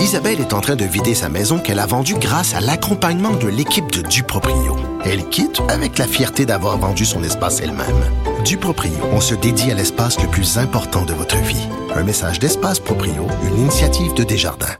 Isabelle est en train de vider sa maison qu'elle a vendue grâce à l'accompagnement de l'équipe de Duproprio. Elle quitte avec la fierté d'avoir vendu son espace elle-même. Duproprio, on se dédie à l'espace le plus important de votre vie. Un message d'Espace Proprio, une initiative de Desjardins.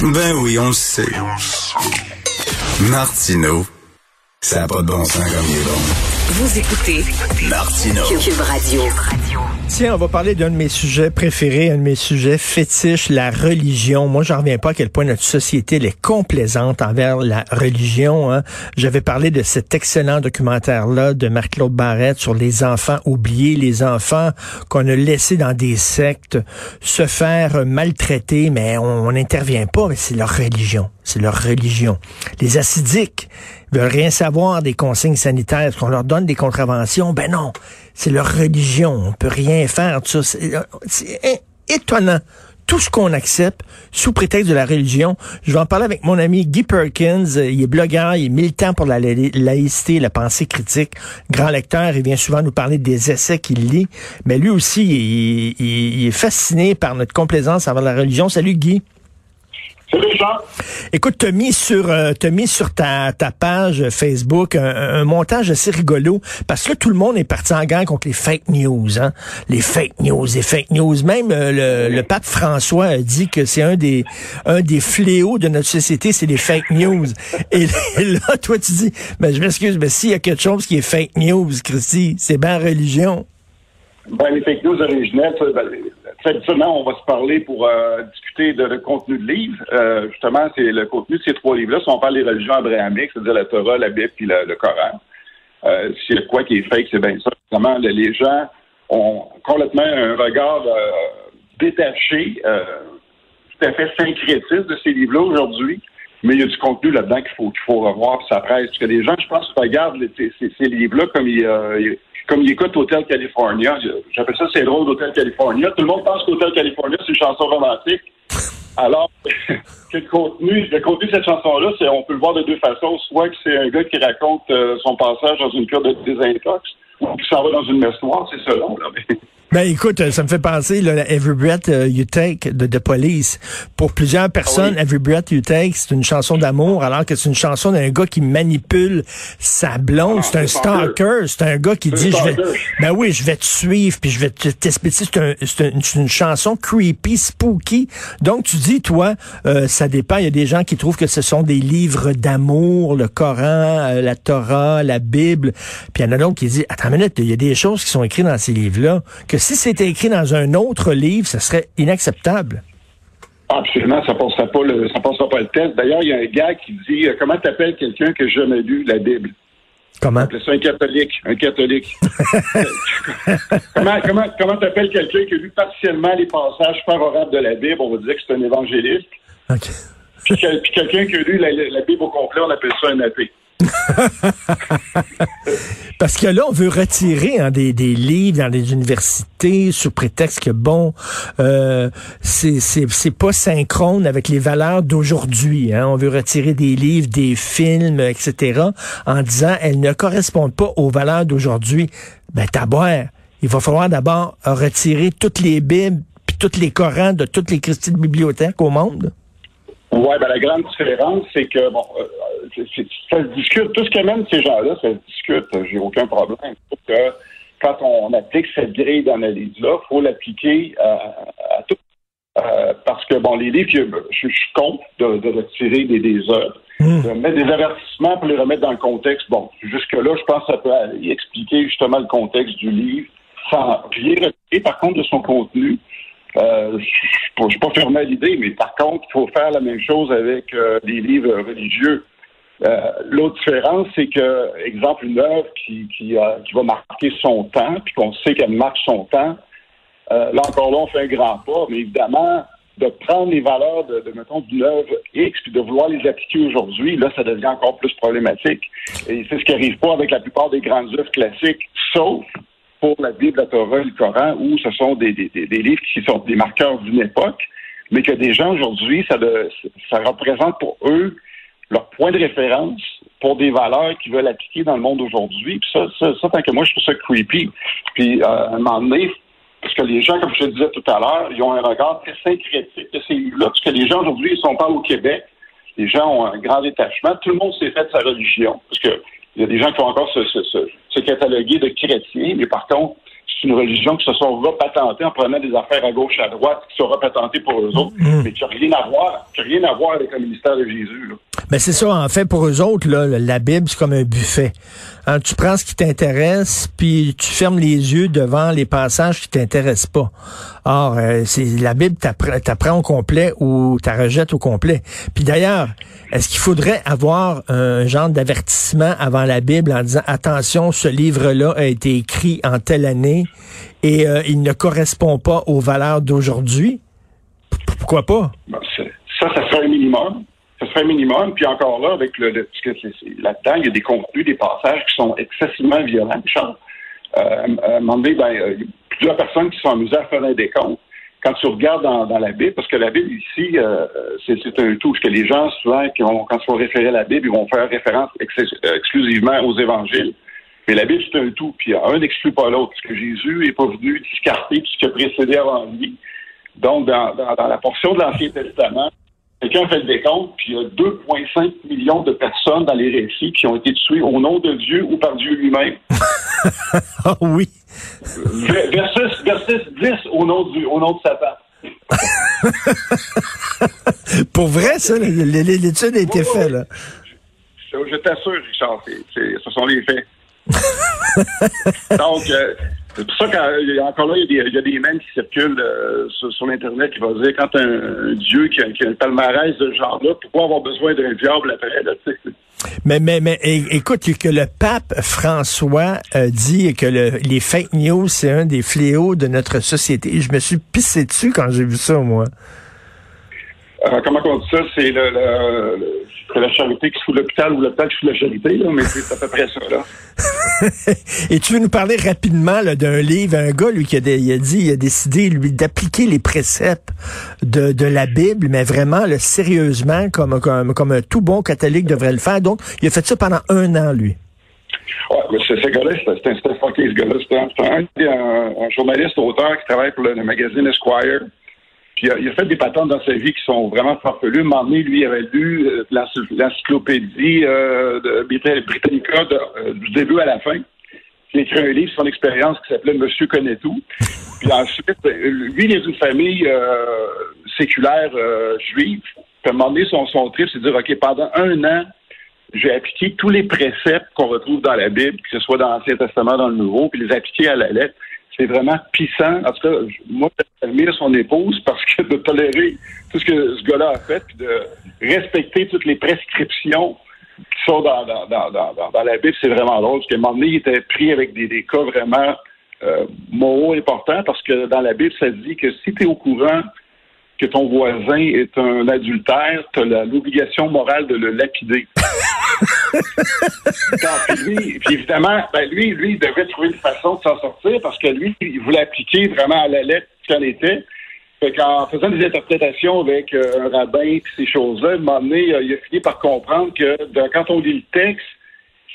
Ben oui, on le sait. Martino, ça n'a pas de bon sens comme il est bon. Vous écoutez Martino. Cube Radio. Tiens, on va parler d'un de mes sujets préférés, un de mes sujets fétiches, la religion. Moi, j'en reviens pas à quel point notre société elle est complaisante envers la religion. Hein. J'avais parlé de cet excellent documentaire-là de Marc-Claude Barrette sur les enfants oubliés, les enfants qu'on a laissés dans des sectes se faire maltraiter, mais on n'intervient pas, c'est leur religion. C'est leur religion. Les acidiques veulent rien savoir des consignes sanitaires, qu'on leur donne des contraventions. Ben non, c'est leur religion. On peut rien faire. Ça. C'est étonnant. Tout ce qu'on accepte sous prétexte de la religion. Je vais en parler avec mon ami Guy Perkins. Il est blogueur, il est militant pour la laïcité, la pensée critique, grand lecteur. Il vient souvent nous parler des essais qu'il lit. Mais lui aussi, il, il est fasciné par notre complaisance envers la religion. Salut Guy. Salut Jean. Écoute, t'as mis sur euh, mis sur ta, ta page Facebook un, montage assez rigolo parce que là tout le monde est parti en gang contre les fake news, hein. Les fake news, les fake news. Même euh, le, pape François a dit que c'est un des un des fléaux de notre société, c'est les fake news. Et, là, toi tu dis, ben, je m'excuse, mais s'il y a quelque chose qui est fake news, Christy, c'est bien religion. Ben, les fake news originelles, ben, traditionnellement, on va se parler pour euh, discuter de, le contenu de livres. Euh, justement, c'est le contenu de ces trois livres-là. Si on parle des religions abrahamiques, c'est-à-dire la Torah, la Bible puis le, Coran, euh, s'il y a quoi qui est fake, c'est bien ça. Évidemment, les gens ont complètement un regard euh, détaché, tout à fait syncrétiste de ces livres-là aujourd'hui. Mais il y a du contenu là-dedans qu'il faut qu'il faut revoir, ça presse. Parce que les gens, je pense, regardent ces, livres-là comme ils, comme il écoute Hotel California. J'appelle ça c'est drôle d'Hotel California. Tout le monde pense qu'Hotel California, c'est une chanson romantique. Alors, le contenu, le contenu de cette chanson-là, c'est, on peut le voir de deux façons. Soit que c'est un gars qui raconte euh, son passage dans une cure de désintox, ou qui s'en va dans une messe noire, c'est selon. Là. Ben écoute, ça me fait penser là, Every Breath euh, You Take de The Police. Pour plusieurs personnes, ah Every Breath You Take, c'est une chanson d'amour, alors que c'est une chanson d'un gars qui manipule sa blonde. c'est un stalker. C'est un gars qui dit, je vais, ben oui, je vais te suivre, puis je vais t'expliquer. C'est un, une, chanson creepy, spooky. Donc tu dis, toi, euh, ça dépend. Il y a des gens qui trouvent que ce sont des livres d'amour, le Coran, euh, la Torah, la Bible. Puis il y en a d'autres qui disent, attends une minute, il y a des choses qui sont écrites dans ces livres-là que si c'était écrit dans un autre livre, ce serait inacceptable. Absolument, ça ne passera pas le, ça passera pas le test. D'ailleurs, il y a un gars qui dit euh, comment t'appelles quelqu'un qui n'a jamais lu? La Bible. Comment? C'est un catholique. Un catholique. comment comment, comment t'appelles quelqu'un qui a lu partiellement les passages favorables de la Bible? On va dire que c'est un évangéliste. Puis, quelqu'un qui a lu la, la, Bible au complet, on appelle ça un athée. Parce que là, on veut retirer hein, des, livres dans les universités sous prétexte que, bon, euh, c'est pas synchrone avec les valeurs d'aujourd'hui. Hein. On veut retirer des livres, des films, etc., en disant elles ne correspondent pas aux valeurs d'aujourd'hui. Ben, boire. Il va falloir d'abord retirer toutes les Bibles puis tous les Corans de toutes les Christines bibliothèques au monde. Oui, ben la grande différence, c'est que bon, euh, ça se discute. Tout ce qu'amènent ces gens-là, ça se discute. J'ai aucun problème. Que quand on applique cette grille d'analyse-là, il faut l'appliquer à, tout. Euh, parce que bon, les livres, je, suis contre de, retirer des, des œuvres, hmm. de mettre des avertissements pour les remettre dans le contexte. Bon, jusque-là, je pense que ça peut expliquer justement le contexte du livre sans rien retirer, par contre, de son contenu. Euh, je ne suis pas fermé à l'idée, mais par contre, il faut faire la même chose avec euh, les livres religieux. Euh, l'autre différence, c'est que, exemple, une œuvre qui, qui, va marquer son temps, puis qu'on sait qu'elle marque son temps, là encore là, on fait un grand pas, mais évidemment, de prendre les valeurs de, de mettons, d'une œuvre X, puis de vouloir les appliquer aujourd'hui, là, ça devient encore plus problématique. Et c'est ce qui n'arrive pas avec la plupart des grandes œuvres classiques, sauf pour la Bible, la Torah, le Coran, où ce sont des, des, des livres qui sont des marqueurs d'une époque, mais que des gens aujourd'hui, ça, ça représente pour eux leur point de référence pour des valeurs qu'ils veulent appliquer dans le monde aujourd'hui. Puis ça, ça, tant que moi, je trouve ça creepy. Puis euh, à un moment donné, Parce que les gens, comme je te disais tout à l'heure, ils ont un regard très syncrétique de ces livres-là. Parce que les gens aujourd'hui, ils sont pas au Québec, les gens ont un grand détachement. Tout le monde s'est fait de sa religion. Parce que il y a des gens qui vont encore se, se, se cataloguer de chrétiens, mais par contre, c'est une religion qui se sont repatentées en prenant des affaires à gauche, à droite, qui sont repatentées pour eux autres, mm. mais qui n'ont rien à voir, qui rien à voir avec le ministère de Jésus. Là. Ben c'est ça, en fait, pour eux autres, là, la Bible, c'est comme un buffet. Hein, tu prends ce qui t'intéresse, puis tu fermes les yeux devant les passages qui t'intéressent pas. Or, euh, c'est la Bible t'apprend au complet ou t'as rejettes au complet. Puis d'ailleurs, est-ce qu'il faudrait avoir un genre d'avertissement avant la Bible en disant attention, ce livre-là a été écrit en telle année et euh, il ne correspond pas aux valeurs d'aujourd'hui? Pourquoi pas? Ben, ça, ça serait un minimum. Ça serait minimum. Puis encore là, avec le, là-dedans, il y a des contenus, des passages qui sont excessivement violents, Charles. Euh, à un moment donné, ben, il y a plusieurs personnes qui sont amusées à faire un décompte. Quand tu regardes dans, la Bible, parce que la Bible ici, euh, c'est, un tout, parce que les gens, souvent, qui vont, quand ils vont référer à la Bible, ils vont faire référence euh, exclusivement aux évangiles. Mais la Bible, c'est un tout, puis un n'exclut pas l'autre, parce que Jésus n'est pas venu discarter tout ce qui a précédé avant lui. Donc, dans, dans la portion de l'Ancien Testament, Quelqu'un fait le décompte, puis il y a 2,5 millions de personnes dans les récits qui ont été tuées au nom de Dieu ou par Dieu lui-même. Ah oui. Versus, versus 10 au nom, du, au nom de Satan. Pour vrai, ça, l'étude a été faite, là. Je, t'assure, Richard, ce sont les faits. Donc, euh, c'est pour ça qu'encore là, il y, a des, il y a des qui circulent euh, sur, l'Internet qui vont dire quand un, Dieu qui a, qui a, un palmarès de ce genre-là, pourquoi avoir besoin d'un diable après, là, mais, mais, mais écoute, que le pape François euh, dit que le, les fake news, c'est un des fléaux de notre société. Je me suis pissé dessus quand j'ai vu ça, moi. Euh, comment on dit ça? C'est le, le, la charité qui fout l'hôpital ou l'hôpital qui fout la charité, là, mais c'est à peu près ça. Là. Et tu veux nous parler rapidement d'un livre, un gars lui qui a, dit, il a décidé lui d'appliquer les préceptes de, de la Bible, mais vraiment sérieusement, comme, comme, comme un tout bon catholique devrait le faire. Donc, il a fait ça pendant un an, lui. Ouais, ce, ce gars-là, c'était un ce gars-là. C'était un, un, journaliste, auteur qui travaille pour le magazine Esquire. Puis il a, fait des patentes dans sa vie qui sont vraiment farfelues. Donné, lui, avait lu euh, l'encyclopédie euh, Britannica euh, du début à la fin. Il a écrit un livre sur son expérience qui s'appelait Monsieur connaît tout. Puis ensuite, lui, il est d'une famille séculaire juive. Puis son, son trip, c'est de dire, OK, pendant un an, j'ai appliqué tous les préceptes qu'on retrouve dans la Bible, que ce soit dans l'Ancien Testament, dans le Nouveau, puis les appliquer à la lettre c'est vraiment puissant. En tout cas, moi, j'admire son épouse parce que de tolérer tout ce que ce gars-là a fait, puis de respecter toutes les prescriptions qui sont dans, dans, dans, dans, la Bible, c'est vraiment drôle. Parce qu'à un moment donné, il était pris avec des, des cas vraiment euh, moraux importants parce que dans la Bible, ça dit que si tu es au courant que ton voisin est un adultère, tu as l'obligation morale de le lapider. puis, évidemment, ben lui, lui, il devait trouver une façon de s'en sortir parce que lui, il voulait appliquer vraiment à la lettre ce qu'en était. Fait qu'en faisant des interprétations avec euh, un rabbin et ces choses-là, à un moment donné, il a fini par comprendre que quand on lit le texte,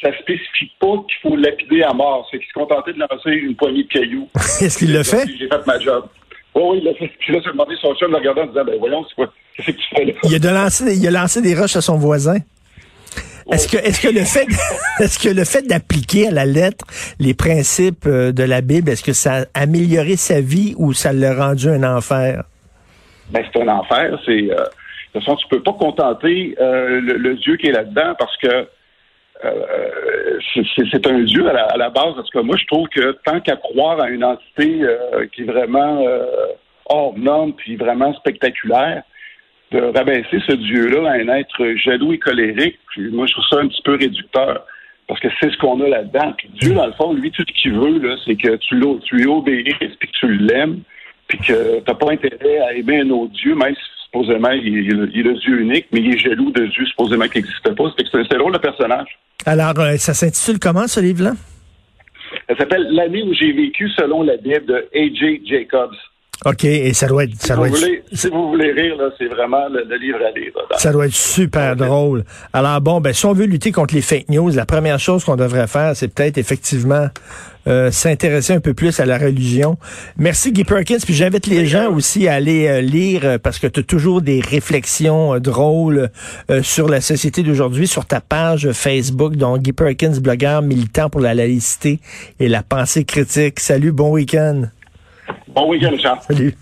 ça spécifie pas qu'il faut lapider à mort. C'est qu'il se contentait de lancer une poignée de cailloux. Est-ce qu'il l'a fait? J'ai fait ma job. Oh, oui, il l'a fait. Puis là, j'ai demandé son chum de le regarder en disant, ben voyons, c'est quoi? Qu'est-ce que tu fais là? Il a, lancé, il a lancé des roches à son voisin. Est-ce que, est-ce que le fait, est-ce que le fait d'appliquer à la lettre les principes euh, de la Bible, est-ce que ça a amélioré sa vie ou ça l'a rendu un enfer? Ben, c'est un enfer. C'est, euh, de toute façon, tu peux pas contenter euh, le, Dieu qui est là-dedans parce que c'est, un Dieu à la, à la, base. Parce que moi, je trouve que tant qu'à croire à une entité qui est vraiment hors norme puis vraiment spectaculaire, de rabaisser ce Dieu-là à un être jaloux et colérique, puis moi, je trouve ça un petit peu réducteur. Parce que c'est ce qu'on a là-dedans. Puis Dieu, dans le fond, lui, tout ce qu'il veut, là, c'est que tu, tu lui obéisses, puis que tu l'aimes, puis que tu n'as pas intérêt à aimer un autre Dieu, même si supposément il, est le Dieu unique, mais il est jaloux de Dieu supposément qui n'existe pas. C'est drôle le personnage. Alors, euh, ça s'intitule comment ce livre-là? Ça s'appelle L'année où j'ai vécu selon la Bible de A.J. Jacobs. OK, et ça doit être... Ça si, doit vous être... voulez, si vous voulez rire, là, c'est vraiment le, le livre à lire. là. Ça doit être super drôle. Alors bon, ben si on veut lutter contre les fake news, la première chose qu'on devrait faire, c'est peut-être effectivement euh, s'intéresser un peu plus à la religion. Merci Guy Perkins, puis j'invite les gens aussi à aller euh, lire euh, parce que tu as toujours des réflexions euh, drôles euh, sur la société d'aujourd'hui sur ta page Facebook, donc Guy Perkins, blogueur militant pour la laïcité et la pensée critique. Salut, bon week-end. Bon week-end, Charles. Salut.